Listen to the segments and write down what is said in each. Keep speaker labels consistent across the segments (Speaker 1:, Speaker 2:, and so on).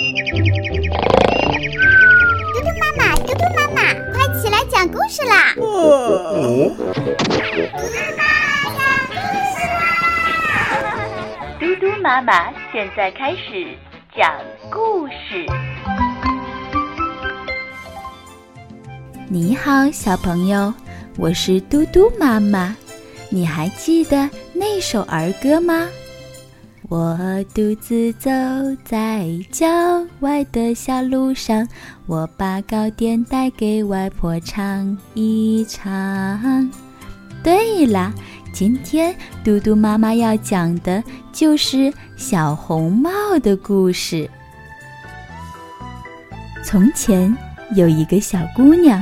Speaker 1: 嘟嘟妈妈，嘟嘟妈妈，快起来讲故事啦！嘟嘟妈妈讲故事
Speaker 2: 啦！嘟嘟妈妈现在开始讲故事。
Speaker 3: 你好，小朋友，我是嘟嘟妈妈。你还记得那首儿歌吗？我独自走在郊外的小路上，我把糕点带给外婆尝一尝。对了，今天嘟嘟妈妈要讲的就是小红帽的故事。从前有一个小姑娘，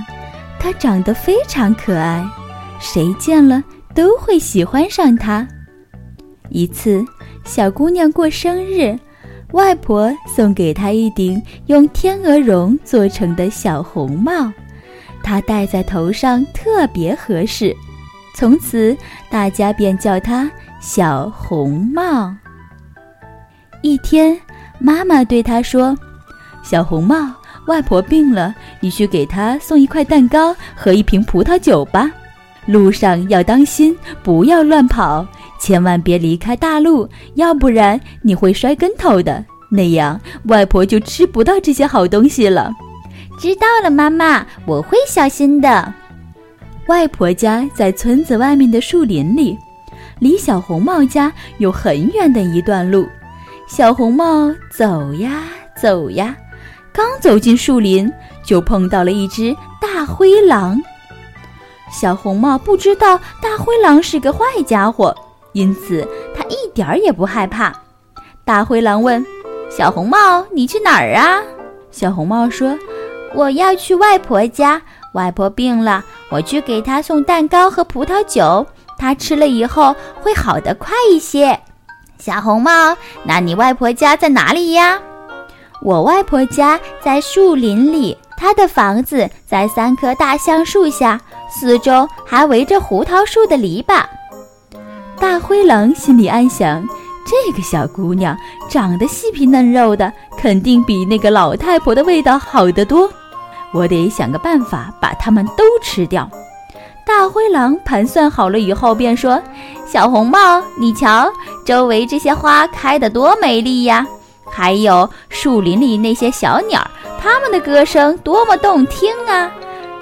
Speaker 3: 她长得非常可爱，谁见了都会喜欢上她。一次。小姑娘过生日，外婆送给她一顶用天鹅绒做成的小红帽，她戴在头上特别合适，从此大家便叫她小红帽。一天，妈妈对她说：“小红帽，外婆病了，你去给她送一块蛋糕和一瓶葡萄酒吧，路上要当心，不要乱跑。”千万别离开大陆，要不然你会摔跟头的。那样外婆就吃不到这些好东西了。
Speaker 1: 知道了，妈妈，我会小心的。
Speaker 3: 外婆家在村子外面的树林里，离小红帽家有很远的一段路。小红帽走呀走呀，刚走进树林，就碰到了一只大灰狼。小红帽不知道大灰狼是个坏家伙。因此，他一点儿也不害怕。大灰狼问：“小红帽，你去哪儿啊？”小红帽说：“
Speaker 1: 我要去外婆家，外婆病了，我去给她送蛋糕和葡萄酒，她吃了以后会好得快一些。”小红帽，那你外婆家在哪里呀？我外婆家在树林里，她的房子在三棵大橡树下，四周还围着胡桃树的篱笆。
Speaker 3: 大灰狼心里暗想：“这个小姑娘长得细皮嫩肉的，肯定比那个老太婆的味道好得多。我得想个办法把它们都吃掉。”大灰狼盘算好了以后，便说：“
Speaker 1: 小红帽，你瞧，周围这些花开得多美丽呀！还有树林里那些小鸟，它们的歌声多么动听啊！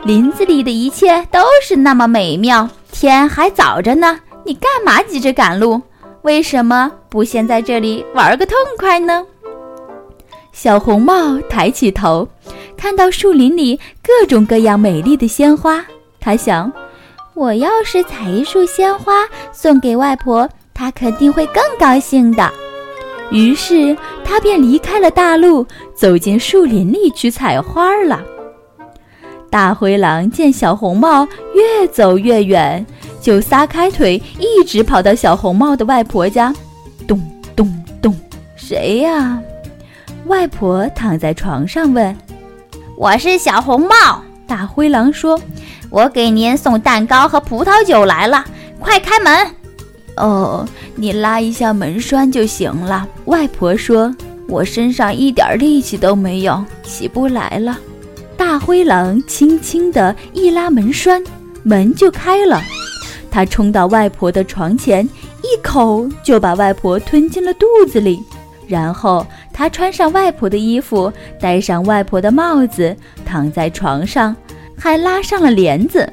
Speaker 1: 林子里的一切都是那么美妙。天还早着呢。”你干嘛急着赶路？为什么不先在这里玩个痛快呢？
Speaker 3: 小红帽抬起头，看到树林里各种各样美丽的鲜花，他想：
Speaker 1: 我要是采一束鲜花送给外婆，她肯定会更高兴的。
Speaker 3: 于是他便离开了大路，走进树林里去采花了。大灰狼见小红帽越走越远。就撒开腿，一直跑到小红帽的外婆家。咚咚咚，谁呀？外婆躺在床上问：“
Speaker 1: 我是小红帽。”
Speaker 3: 大灰狼说：“
Speaker 1: 我给您送蛋糕和葡萄酒来了，快开门。”
Speaker 3: 哦，你拉一下门栓就行了。外婆说：“我身上一点力气都没有，起不来了。”大灰狼轻轻地一拉门栓，门就开了。他冲到外婆的床前，一口就把外婆吞进了肚子里。然后他穿上外婆的衣服，戴上外婆的帽子，躺在床上，还拉上了帘子。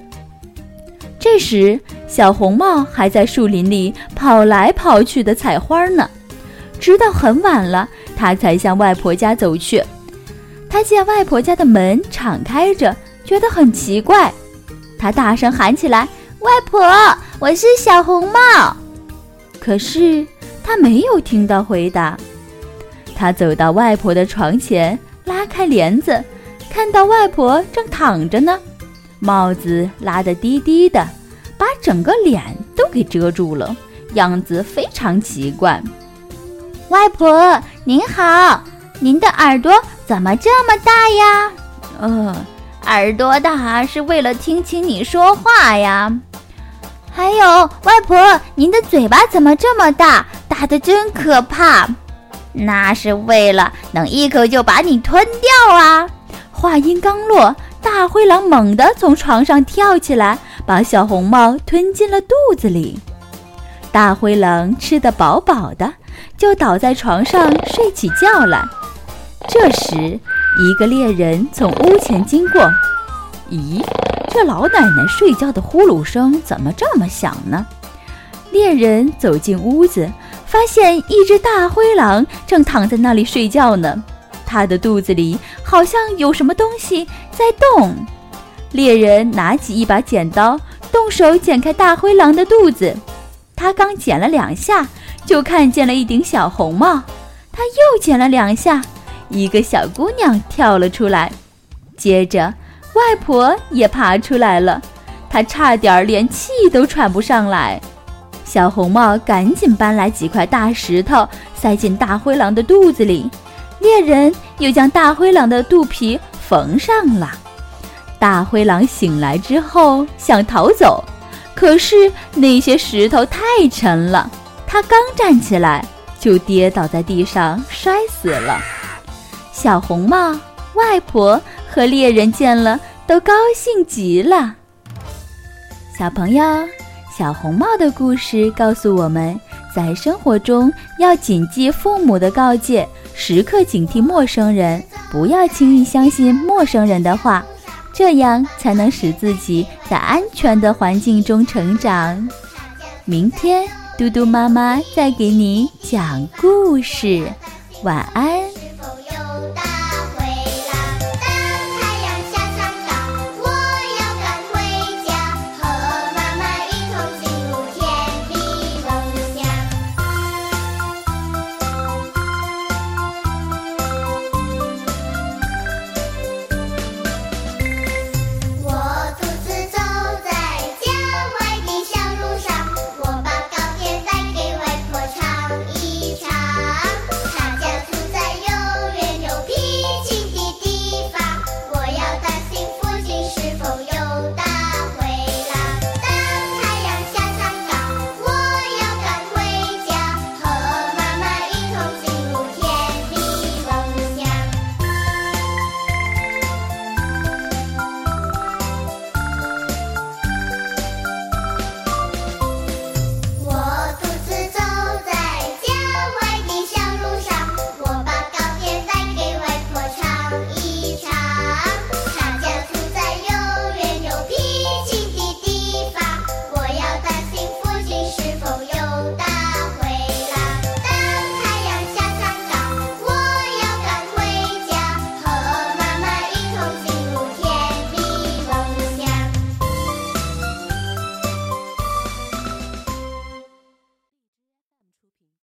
Speaker 3: 这时，小红帽还在树林里跑来跑去的采花呢。直到很晚了，他才向外婆家走去。他见外婆家的门敞开着，觉得很奇怪，他大声喊起来。
Speaker 1: 外婆，我是小红帽。
Speaker 3: 可是他没有听到回答。他走到外婆的床前，拉开帘子，看到外婆正躺着呢，帽子拉得低低的，把整个脸都给遮住了，样子非常奇怪。
Speaker 1: 外婆您好，您的耳朵怎么这么大呀？
Speaker 3: 嗯，
Speaker 1: 耳朵大是为了听清你说话呀。还有，外婆，您的嘴巴怎么这么大？大的真可怕！那是为了能一口就把你吞掉啊！
Speaker 3: 话音刚落，大灰狼猛地从床上跳起来，把小红帽吞进了肚子里。大灰狼吃得饱饱的，就倒在床上睡起觉来。这时，一个猎人从屋前经过。咦，这老奶奶睡觉的呼噜声怎么这么响呢？猎人走进屋子，发现一只大灰狼正躺在那里睡觉呢。它的肚子里好像有什么东西在动。猎人拿起一把剪刀，动手剪开大灰狼的肚子。他刚剪了两下，就看见了一顶小红帽。他又剪了两下，一个小姑娘跳了出来。接着，外婆也爬出来了。她差点连气都喘不上来。小红帽赶紧搬来几块大石头，塞进大灰狼的肚子里。猎人又将大灰狼的肚皮缝上了。大灰狼醒来之后想逃走，可是那些石头太沉了，他刚站起来就跌倒在地上摔死了。小红帽、外婆和猎人见了都高兴极了。小朋友，小红帽的故事告诉我们在生活中要谨记父母的告诫。时刻警惕陌生人，不要轻易相信陌生人的话，这样才能使自己在安全的环境中成长。明天，嘟嘟妈妈再给你讲故事，晚安。